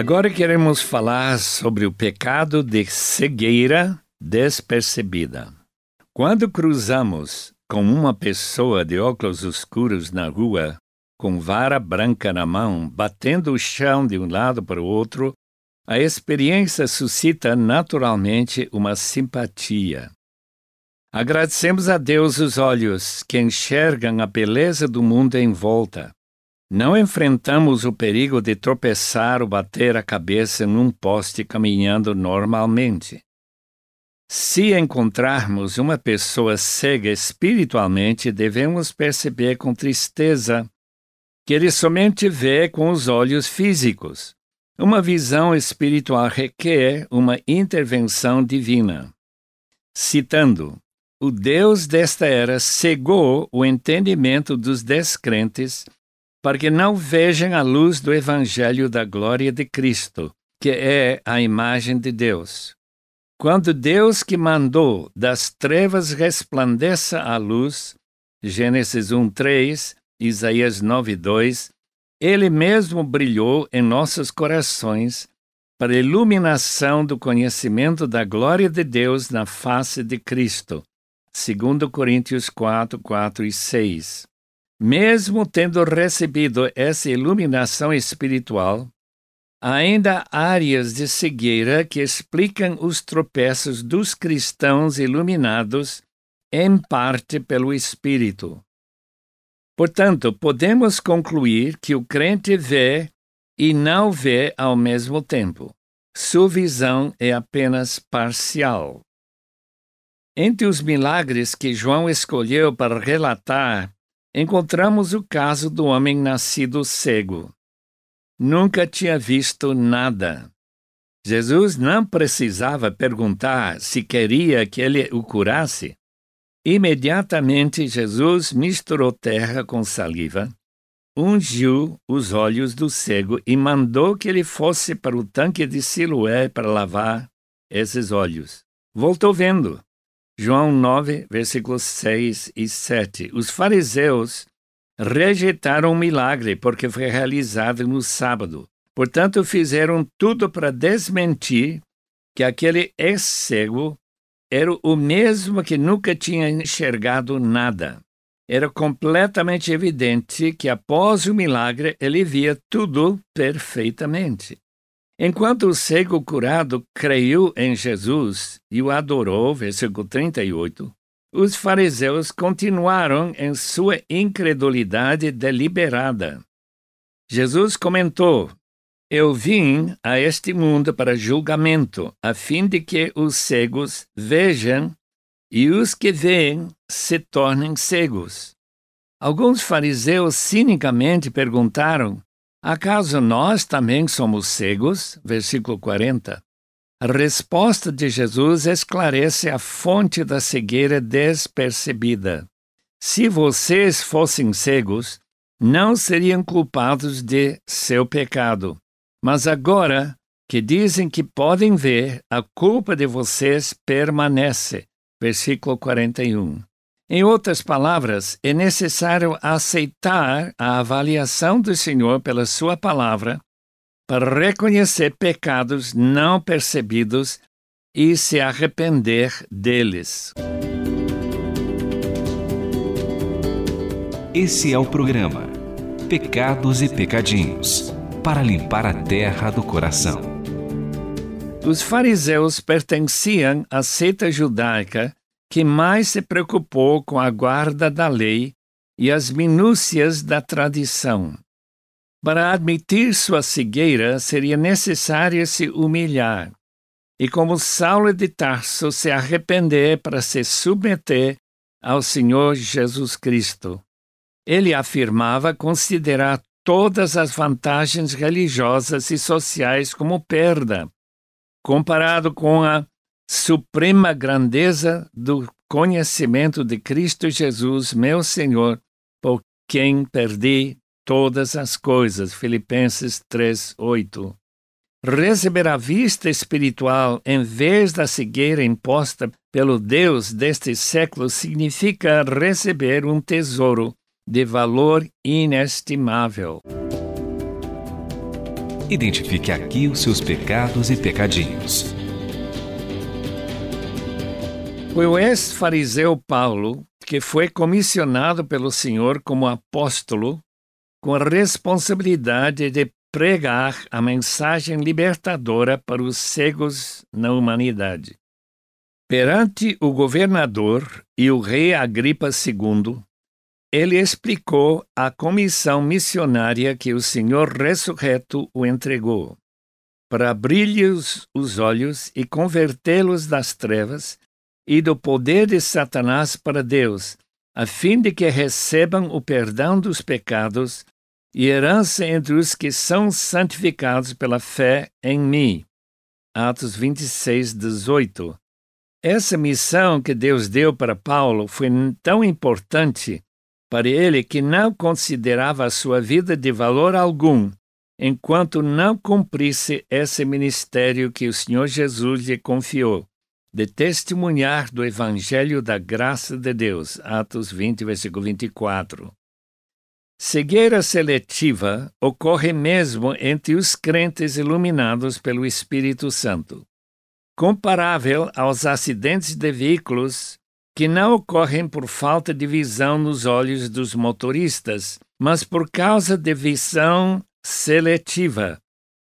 Agora queremos falar sobre o pecado de cegueira despercebida. Quando cruzamos com uma pessoa de óculos escuros na rua, com vara branca na mão, batendo o chão de um lado para o outro, a experiência suscita naturalmente uma simpatia. Agradecemos a Deus os olhos que enxergam a beleza do mundo em volta. Não enfrentamos o perigo de tropeçar ou bater a cabeça num poste caminhando normalmente. Se encontrarmos uma pessoa cega espiritualmente, devemos perceber com tristeza que ele somente vê com os olhos físicos. Uma visão espiritual requer uma intervenção divina. Citando, o Deus desta era cegou o entendimento dos descrentes para que não vejam a luz do Evangelho da glória de Cristo, que é a imagem de Deus. Quando Deus que mandou das trevas resplandeça a luz, Gênesis 1, 3, Isaías 9, 2, Ele mesmo brilhou em nossos corações para a iluminação do conhecimento da glória de Deus na face de Cristo. 2 Coríntios 4, 4 e 6. Mesmo tendo recebido essa iluminação espiritual, ainda áreas de cegueira que explicam os tropeços dos cristãos iluminados, em parte pelo Espírito. Portanto, podemos concluir que o crente vê e não vê ao mesmo tempo. Sua visão é apenas parcial. Entre os milagres que João escolheu para relatar, encontramos o caso do homem nascido cego. Nunca tinha visto nada. Jesus não precisava perguntar se queria que ele o curasse. Imediatamente Jesus misturou terra com saliva, ungiu os olhos do cego e mandou que ele fosse para o tanque de Siloé para lavar esses olhos. Voltou vendo. João 9, versículos 6 e 7. Os fariseus rejeitaram o milagre porque foi realizado no sábado. Portanto, fizeram tudo para desmentir que aquele ex-cego era o mesmo que nunca tinha enxergado nada. Era completamente evidente que após o milagre ele via tudo perfeitamente. Enquanto o cego curado creu em Jesus e o adorou, versículo 38, os fariseus continuaram em sua incredulidade deliberada. Jesus comentou: Eu vim a este mundo para julgamento, a fim de que os cegos vejam e os que veem se tornem cegos. Alguns fariseus cinicamente perguntaram: Acaso nós também somos cegos? Versículo 40. A resposta de Jesus esclarece a fonte da cegueira despercebida. Se vocês fossem cegos, não seriam culpados de seu pecado. Mas agora que dizem que podem ver, a culpa de vocês permanece. Versículo 41. Em outras palavras, é necessário aceitar a avaliação do Senhor pela Sua palavra para reconhecer pecados não percebidos e se arrepender deles. Esse é o programa Pecados e Pecadinhos para limpar a terra do coração. Os fariseus pertenciam à seita judaica que mais se preocupou com a guarda da lei e as minúcias da tradição. Para admitir sua cegueira, seria necessário se humilhar, e como Saulo de Tarso, se arrepender para se submeter ao Senhor Jesus Cristo. Ele afirmava considerar todas as vantagens religiosas e sociais como perda, comparado com a suprema grandeza do conhecimento de Cristo Jesus, meu Senhor, por quem perdi todas as coisas. Filipenses 3, 8. Receber a vista espiritual em vez da cegueira imposta pelo Deus deste século significa receber um tesouro de valor inestimável. Identifique aqui os seus pecados e pecadinhos. Foi o ex-fariseu Paulo que foi comissionado pelo Senhor como apóstolo com a responsabilidade de pregar a mensagem libertadora para os cegos na humanidade. Perante o governador e o rei Agripa II, ele explicou a comissão missionária que o Senhor ressurreto o entregou, para abrir-lhes os olhos e convertê-los das trevas e do poder de Satanás para Deus, a fim de que recebam o perdão dos pecados e herança entre os que são santificados pela fé em mim. Atos 26, 18. Essa missão que Deus deu para Paulo foi tão importante para ele que não considerava a sua vida de valor algum enquanto não cumprisse esse ministério que o Senhor Jesus lhe confiou de testemunhar do Evangelho da graça de Deus. Atos 20, versículo 24. Cegueira seletiva ocorre mesmo entre os crentes iluminados pelo Espírito Santo, comparável aos acidentes de veículos que não ocorrem por falta de visão nos olhos dos motoristas, mas por causa de visão seletiva,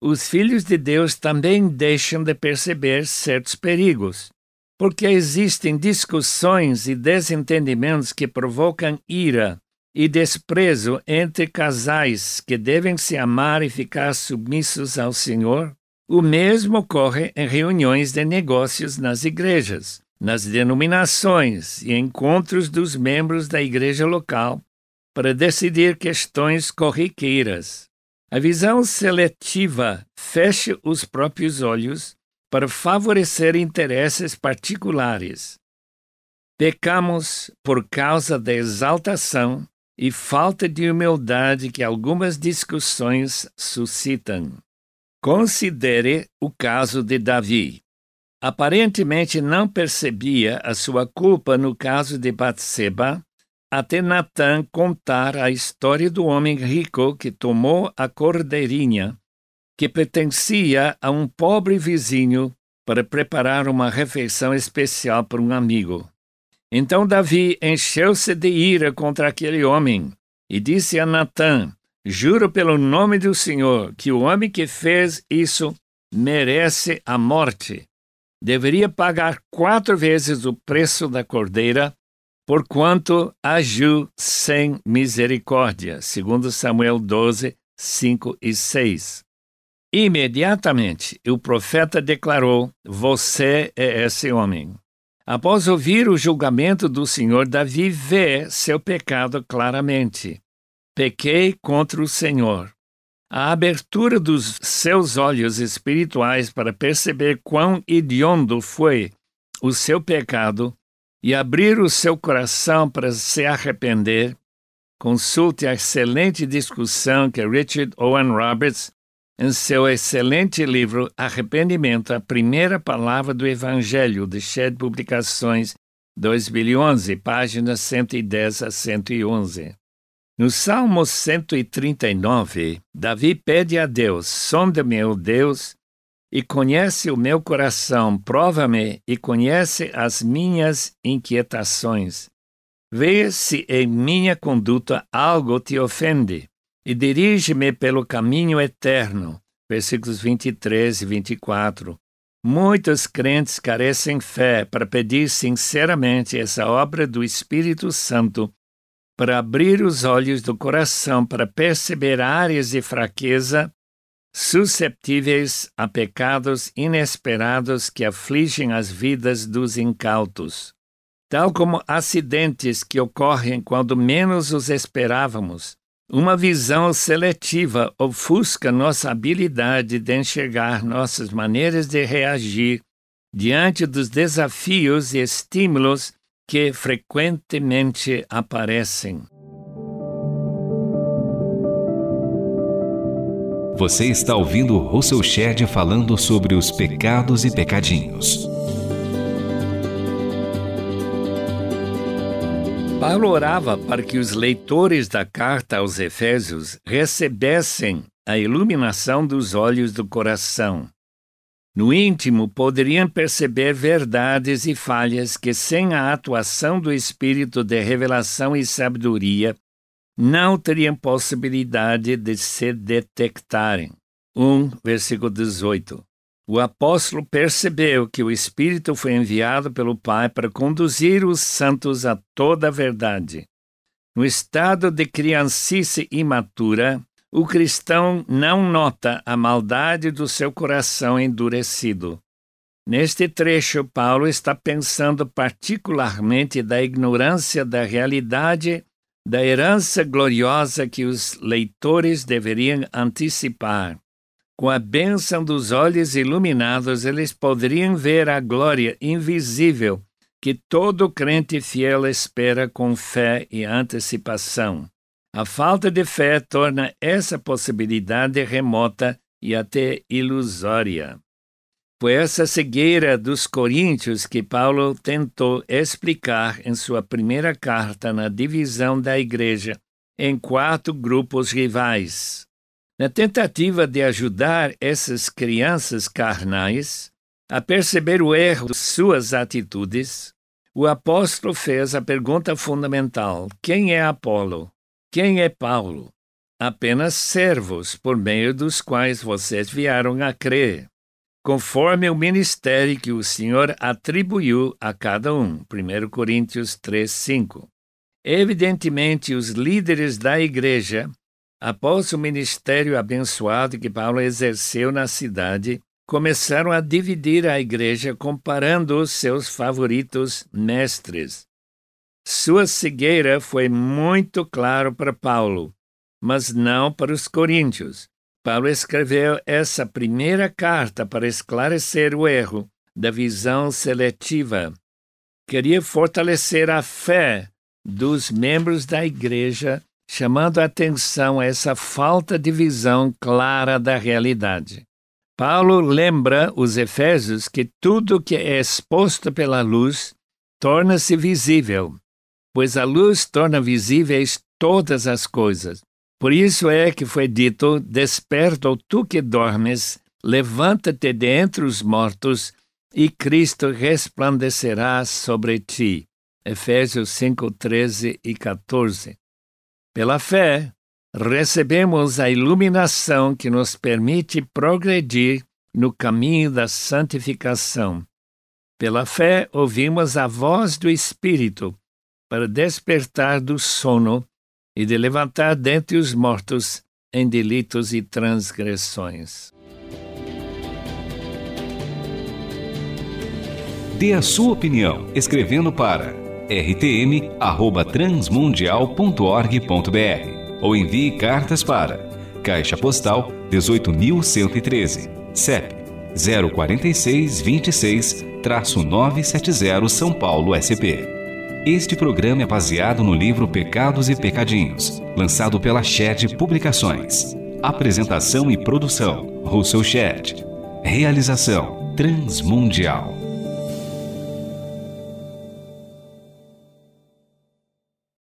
os filhos de Deus também deixam de perceber certos perigos, porque existem discussões e desentendimentos que provocam ira e desprezo entre casais que devem se amar e ficar submissos ao Senhor. O mesmo ocorre em reuniões de negócios nas igrejas, nas denominações e encontros dos membros da igreja local para decidir questões corriqueiras. A visão seletiva fecha os próprios olhos para favorecer interesses particulares. Pecamos por causa da exaltação e falta de humildade que algumas discussões suscitam. Considere o caso de Davi. Aparentemente não percebia a sua culpa no caso de Batseba até Natã contar a história do homem rico que tomou a cordeirinha, que pertencia a um pobre vizinho, para preparar uma refeição especial para um amigo. Então Davi encheu-se de ira contra aquele homem e disse a Natã: Juro pelo nome do Senhor que o homem que fez isso merece a morte. Deveria pagar quatro vezes o preço da cordeira porquanto agiu sem misericórdia, segundo Samuel 12, 5 e 6. Imediatamente o profeta declarou: Você é esse homem. Após ouvir o julgamento do Senhor, Davi vê seu pecado claramente. Pequei contra o Senhor. A abertura dos seus olhos espirituais para perceber quão hediondo foi o seu pecado e abrir o seu coração para se arrepender, consulte a excelente discussão que Richard Owen Roberts, em seu excelente livro Arrependimento, a primeira palavra do Evangelho, de Shed Publicações, 2011, páginas 110 a 111. No Salmo 139, Davi pede a Deus: Sonda-me, ó Deus, e conhece o meu coração, prova-me e conhece as minhas inquietações. Vê se em minha conduta algo te ofende, e dirige-me pelo caminho eterno. Versículos 23 e 24. Muitos crentes carecem fé para pedir sinceramente essa obra do Espírito Santo para abrir os olhos do coração para perceber áreas de fraqueza susceptíveis a pecados inesperados que afligem as vidas dos incautos. Tal como acidentes que ocorrem quando menos os esperávamos, uma visão seletiva ofusca nossa habilidade de enxergar nossas maneiras de reagir diante dos desafios e estímulos que frequentemente aparecem. Você está ouvindo Russell Shedd falando sobre os pecados e pecadinhos. Paulo orava para que os leitores da carta aos Efésios recebessem a iluminação dos olhos do coração. No íntimo, poderiam perceber verdades e falhas que, sem a atuação do Espírito de revelação e sabedoria, não teriam possibilidade de se detectarem. 1, versículo 18. O apóstolo percebeu que o Espírito foi enviado pelo Pai para conduzir os santos a toda a verdade. No estado de criancice imatura, o cristão não nota a maldade do seu coração endurecido. Neste trecho, Paulo está pensando particularmente da ignorância da realidade da herança gloriosa que os leitores deveriam antecipar. Com a bênção dos olhos iluminados, eles poderiam ver a glória invisível que todo crente fiel espera com fé e antecipação. A falta de fé torna essa possibilidade remota e até ilusória. Foi essa cegueira dos coríntios que Paulo tentou explicar em sua primeira carta na divisão da igreja em quatro grupos rivais. Na tentativa de ajudar essas crianças carnais a perceber o erro de suas atitudes, o apóstolo fez a pergunta fundamental: quem é Apolo? Quem é Paulo? Apenas servos por meio dos quais vocês vieram a crer conforme o ministério que o Senhor atribuiu a cada um. 1 Coríntios 3, 5. Evidentemente, os líderes da igreja, após o ministério abençoado que Paulo exerceu na cidade, começaram a dividir a igreja comparando os seus favoritos mestres. Sua cegueira foi muito claro para Paulo, mas não para os coríntios. Paulo escreveu essa primeira carta para esclarecer o erro da visão seletiva. Queria fortalecer a fé dos membros da igreja, chamando a atenção a essa falta de visão clara da realidade. Paulo lembra os Efésios que tudo que é exposto pela luz torna-se visível, pois a luz torna visíveis todas as coisas. Por isso é que foi dito: Desperta, tu que dormes, levanta-te de entre os mortos, e Cristo resplandecerá sobre ti. Efésios 5, 13 e 14. Pela fé, recebemos a iluminação que nos permite progredir no caminho da santificação. Pela fé, ouvimos a voz do Espírito para despertar do sono e de levantar dentre os mortos em delitos e transgressões. Dê a sua opinião escrevendo para rtm@transmundial.org.br ou envie cartas para Caixa Postal 18113, CEP 046 26-970 São Paulo SP. Este programa é baseado no livro Pecados e Pecadinhos, lançado pela Shed Publicações. Apresentação e produção: Russell Shed. Realização: Transmundial.